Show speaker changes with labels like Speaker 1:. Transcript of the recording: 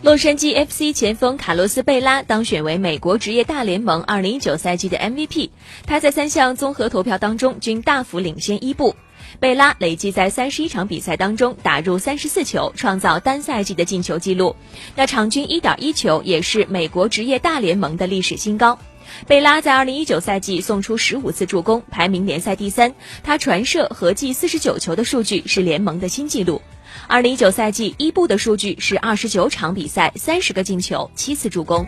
Speaker 1: 洛杉矶 FC 前锋卡洛斯·贝拉当选为美国职业大联盟2019赛季的 MVP。他在三项综合投票当中均大幅领先伊布。贝拉累计在31场比赛当中打入34球，创造单赛季的进球纪录。那场均1.1球也是美国职业大联盟的历史新高。贝拉在2019赛季送出15次助攻，排名联赛第三。他传射合计49球的数据是联盟的新纪录。二零一九赛季，伊布的数据是二十九场比赛，三十个进球，七次助攻。